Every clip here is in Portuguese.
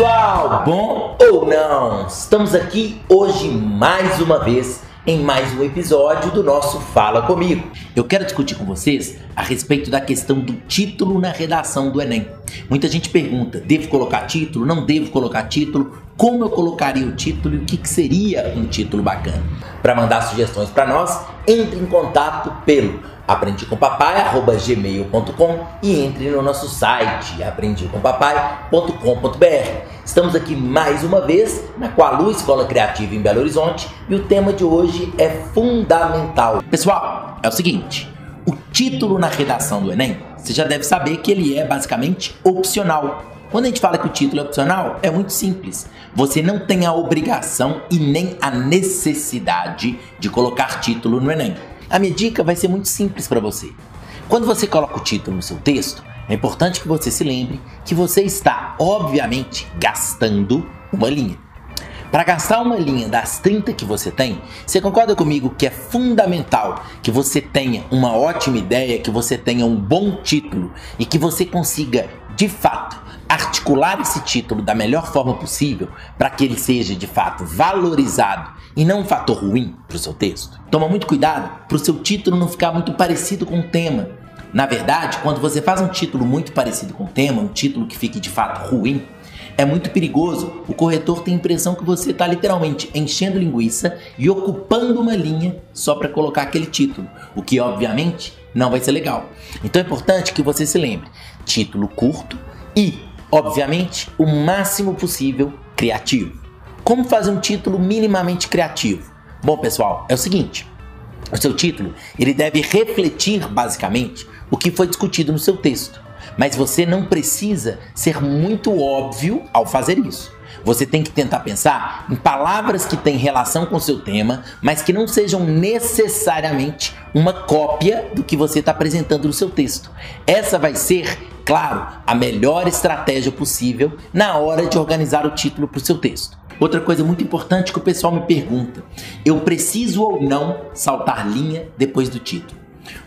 pessoal, bom ou não? Estamos aqui hoje mais uma vez em mais um episódio do nosso Fala Comigo. Eu quero discutir com vocês a respeito da questão do título na redação do Enem. Muita gente pergunta: devo colocar título? Não devo colocar título? Como eu colocaria o título e o que, que seria um título bacana? Para mandar sugestões para nós, entre em contato pelo aprendicompapai.gmail.com e entre no nosso site aprendicompapai.com.br. Estamos aqui mais uma vez na Qualu Escola Criativa em Belo Horizonte e o tema de hoje é fundamental. Pessoal, é o seguinte, título na redação do Enem, você já deve saber que ele é basicamente opcional. Quando a gente fala que o título é opcional, é muito simples. Você não tem a obrigação e nem a necessidade de colocar título no Enem. A minha dica vai ser muito simples para você. Quando você coloca o título no seu texto, é importante que você se lembre que você está, obviamente, gastando uma linha. Para gastar uma linha das 30 que você tem, você concorda comigo que é fundamental que você tenha uma ótima ideia, que você tenha um bom título e que você consiga, de fato, articular esse título da melhor forma possível para que ele seja de fato valorizado e não um fator ruim para o seu texto. Toma muito cuidado para o seu título não ficar muito parecido com o tema. Na verdade, quando você faz um título muito parecido com o tema, um título que fique de fato ruim, é muito perigoso. O corretor tem a impressão que você está literalmente enchendo linguiça e ocupando uma linha só para colocar aquele título, o que obviamente não vai ser legal. Então é importante que você se lembre: título curto e obviamente, o máximo possível criativo. Como fazer um título minimamente criativo? Bom, pessoal, é o seguinte: o seu título ele deve refletir basicamente o que foi discutido no seu texto, mas você não precisa ser muito óbvio ao fazer isso. Você tem que tentar pensar em palavras que têm relação com seu tema, mas que não sejam necessariamente uma cópia do que você está apresentando no seu texto. Essa vai ser claro, a melhor estratégia possível na hora de organizar o título para o seu texto. Outra coisa muito importante que o pessoal me pergunta: eu preciso ou não saltar linha depois do título?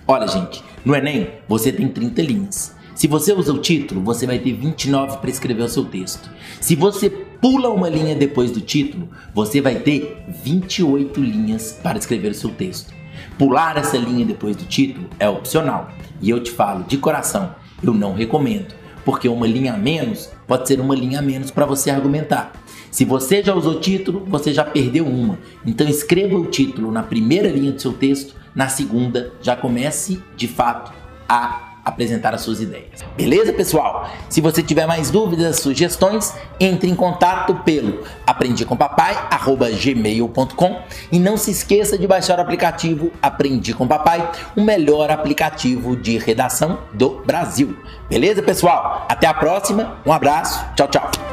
Olha, gente, no Enem você tem 30 linhas. Se você usa o título, você vai ter 29 para escrever o seu texto. Se você pula uma linha depois do título, você vai ter 28 linhas para escrever o seu texto. Pular essa linha depois do título é opcional. E eu te falo de coração, eu não recomendo, porque uma linha a menos pode ser uma linha a menos para você argumentar. Se você já usou título, você já perdeu uma. Então escreva o título na primeira linha do seu texto, na segunda já comece de fato a apresentar as suas ideias. Beleza, pessoal? Se você tiver mais dúvidas, sugestões, entre em contato pelo aprendicompapai@gmail.com e não se esqueça de baixar o aplicativo Aprendi com Papai, o melhor aplicativo de redação do Brasil. Beleza, pessoal? Até a próxima. Um abraço. Tchau, tchau.